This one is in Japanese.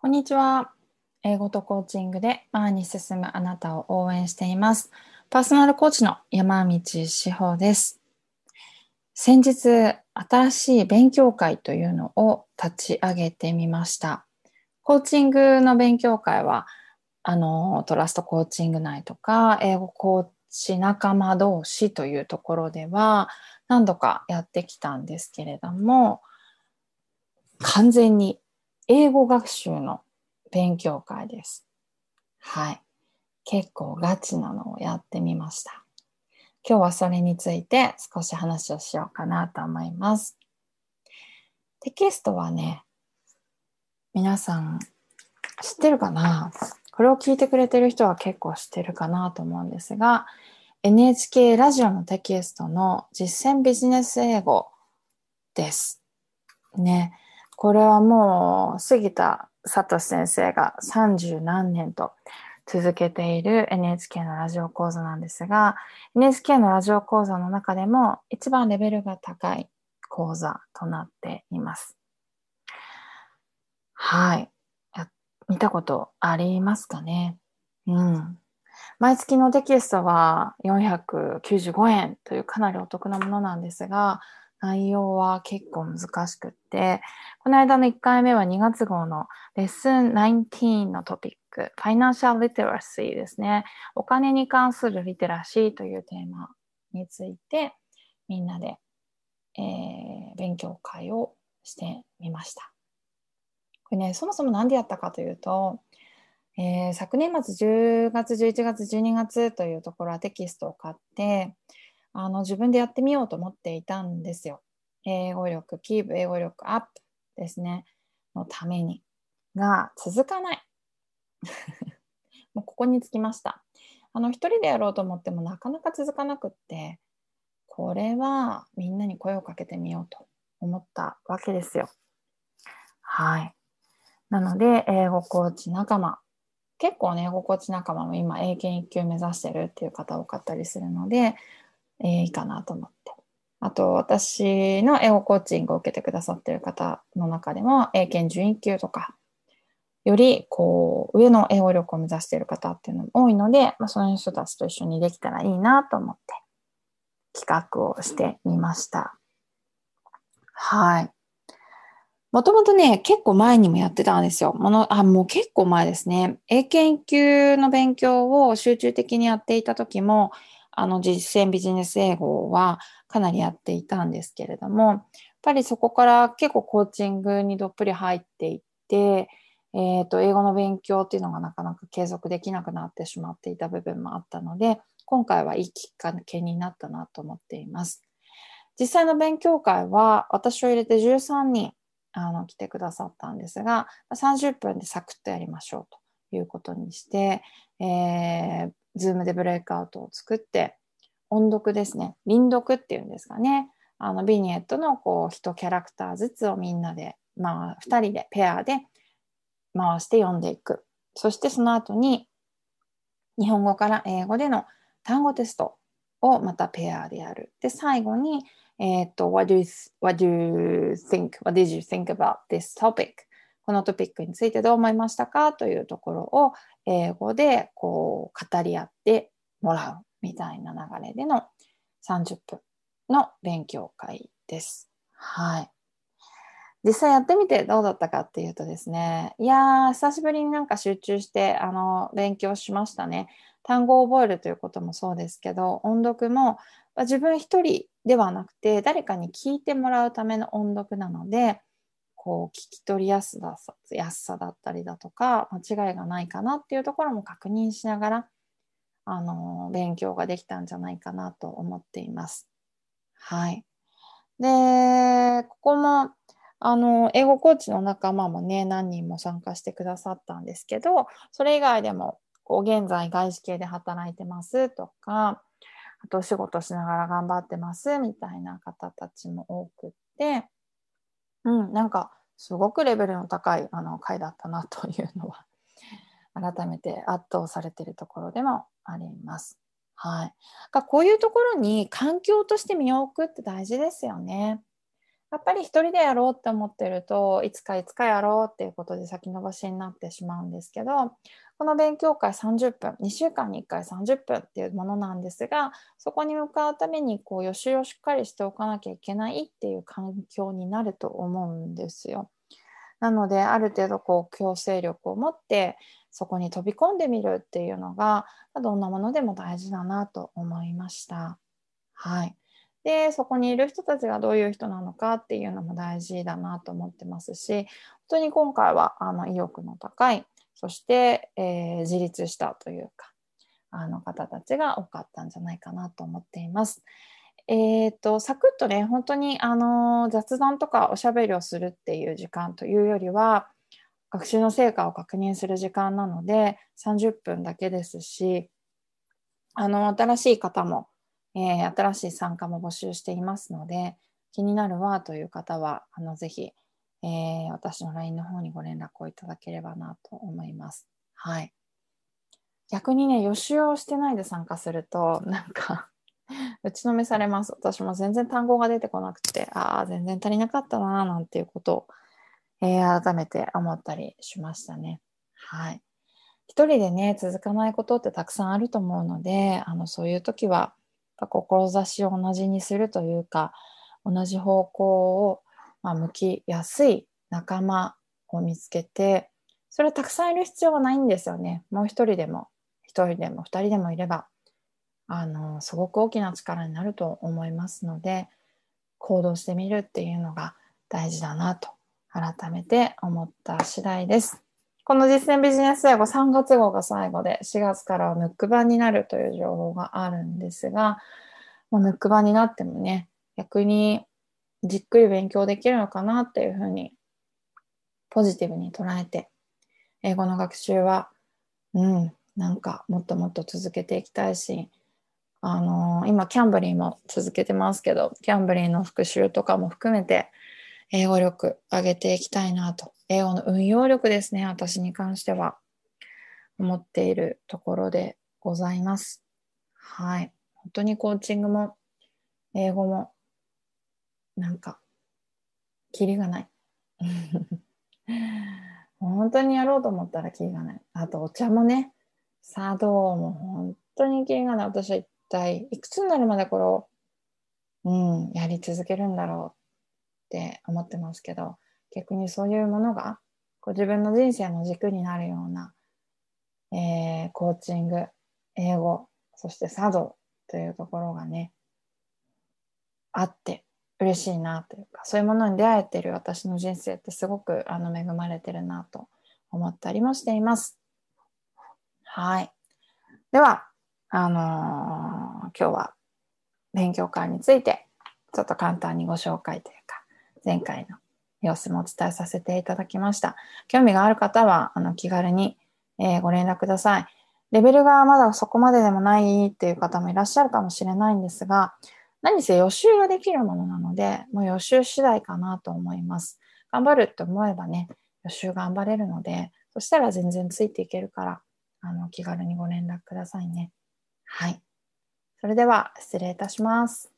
こんにちは。英語とコーチングで前に進むあなたを応援しています。パーソナルコーチの山道志保です。先日、新しい勉強会というのを立ち上げてみました。コーチングの勉強会は、あの、トラストコーチング内とか、英語コーチ仲間同士というところでは何度かやってきたんですけれども、完全に英語学習の勉強会です。はい。結構ガチなのをやってみました。今日はそれについて少し話をしようかなと思います。テキストはね、皆さん知ってるかな？これを聞いてくれてる人は結構知ってるかなと思うんですが、NHK ラジオのテキストの実践ビジネス英語です。ね。これはもう杉田聡先生が30何年と続けている NHK のラジオ講座なんですが NHK のラジオ講座の中でも一番レベルが高い講座となっています。はい。見たことありますかね？うん。毎月のテキストは495円というかなりお得なものなんですが内容は結構難しくって、この間の1回目は2月号のレッスン19のトピック、ファイナンシャルリテラシーですね。お金に関するリテラシーというテーマについて、みんなで、えー、勉強会をしてみました。これね、そもそも何でやったかというと、えー、昨年末10月、11月、12月というところはテキストを買って、あの自分でやってみようと思っていたんですよ。英語力、キープ、英語力アップですね、のために。が、続かない。もうここにつきました。あの、一人でやろうと思ってもなかなか続かなくって、これはみんなに声をかけてみようと思ったわけですよ。はい。なので、英語コーチ仲間。結構ね、英語コーチ仲間も今、英検1級目指してるっていう方多かったりするので、えー、いいかなと思って。あと、私の英語コーチングを受けてくださっている方の中でも、英検準1級とか、より、こう、上の英語力を目指している方っていうのも多いので、まあ、その人たちと一緒にできたらいいなと思って、企画をしてみました。はい。もともとね、結構前にもやってたんですよ。もの、あ、もう結構前ですね。英検級の勉強を集中的にやっていた時も、あの実践ビジネス英語はかなりやっていたんですけれども、やっぱりそこから結構コーチングにどっぷり入っていって、えっ、ー、と、英語の勉強っていうのがなかなか継続できなくなってしまっていた部分もあったので、今回はいいきっかけになったなと思っています。実際の勉強会は私を入れて13人あの来てくださったんですが、30分でサクッとやりましょうということにして、えー、ズームでブレイクアウトを作って、音読ですね。輪読っていうんですかね。あの、ビニエットのこう、一キャラクターずつをみんなで、まあ、二人で、ペアで回して読んでいく。そしてその後に、日本語から英語での単語テストをまたペアでやる。で、最後に、えっ、ー、と、what do, you, what do you think? What did you think about this topic? このトピックについてどう思いましたかというところを英語でこう語り合ってもらうみたいな流れでの30分の勉強会です。はい。実際やってみてどうだったかっていうとですね、いやー、久しぶりになんか集中してあの勉強しましたね。単語を覚えるということもそうですけど、音読も自分一人ではなくて誰かに聞いてもらうための音読なので、こう聞き取りやすさやすさだったりだとか間違いがないかなっていうところも確認しながらあの勉強ができたんじゃないかなと思っています。はい。で、ここもあの英語コーチの仲間もね何人も参加してくださったんですけどそれ以外でもこう現在外資系で働いてますとかあと仕事しながら頑張ってますみたいな方たちも多くってうん、なんかすごくレベルの高いあの回だったなというのは改めて圧倒されているところでもあります。はい。こういうところに環境として身を置くって大事ですよね。やっぱり一人でやろうって思ってるといつかいつかやろうっていうことで先延ばしになってしまうんですけどこの勉強会30分2週間に1回30分っていうものなんですがそこに向かうためにこう予習をしっかりしておかなきゃいけないっていう環境になると思うんですよ。なのである程度こう強制力を持ってそこに飛び込んでみるっていうのがどんなものでも大事だなと思いました。はい。でそこにいる人たちがどういう人なのかっていうのも大事だなと思ってますし本当に今回はあの意欲の高いそして、えー、自立したというかあの方たちが多かったんじゃないかなと思っています。えーと、サクッとね本当にあの雑談とかおしゃべりをするっていう時間というよりは学習の成果を確認する時間なので30分だけですしあの新しい方もえー、新しい参加も募集していますので、気になるわという方は、あのぜひ、えー、私の LINE の方にご連絡をいただければなと思います。はい。逆にね、予習をしてないで参加すると、なんか打ちのめされます。私も全然単語が出てこなくて、ああ、全然足りなかったな、なんていうことを、えー、改めて思ったりしましたね。はい。一人でね、続かないことってたくさんあると思うので、あの、そういう時は、志を同じにするというか同じ方向を、まあ、向きやすい仲間を見つけてそれはたくさんいる必要はないんですよねもう一人でも一人でも二人でもいればあのすごく大きな力になると思いますので行動してみるっていうのが大事だなと改めて思った次第です。この実践ビジネス英語3月号が最後で4月からはムック版になるという情報があるんですが、もうムック版になってもね、逆にじっくり勉強できるのかなっていうふうにポジティブに捉えて、英語の学習は、うん、なんかもっともっと続けていきたいし、あのー、今キャンブリーも続けてますけど、キャンブリーの復習とかも含めて、英語力上げていきたいなと。英語の運用力ですね、私に関しては。思っているところでございます。はい。本当にコーチングも、英語も、なんか、キリがない。本当にやろうと思ったらキリがない。あと、お茶もね、茶道も本当にキリがない。私は一体、いくつになるまでこれを、うん、やり続けるんだろうって思ってますけど逆にそういうものがこう自分の人生の軸になるような、えー、コーチング英語そして茶道というところがねあって嬉しいなというかそういうものに出会えてる私の人生ってすごくあの恵まれてるなと思ったりもしています。はい。では、あのー、今日は勉強会についてちょっと簡単にご紹介というか前回の様子もお伝えさせていただきました。興味がある方は、あの、気軽に、えー、ご連絡ください。レベルがまだそこまででもないっていう方もいらっしゃるかもしれないんですが、何せ予習ができるものなので、もう予習次第かなと思います。頑張るって思えばね、予習頑張れるので、そしたら全然ついていけるから、あの、気軽にご連絡くださいね。はい。それでは、失礼いたします。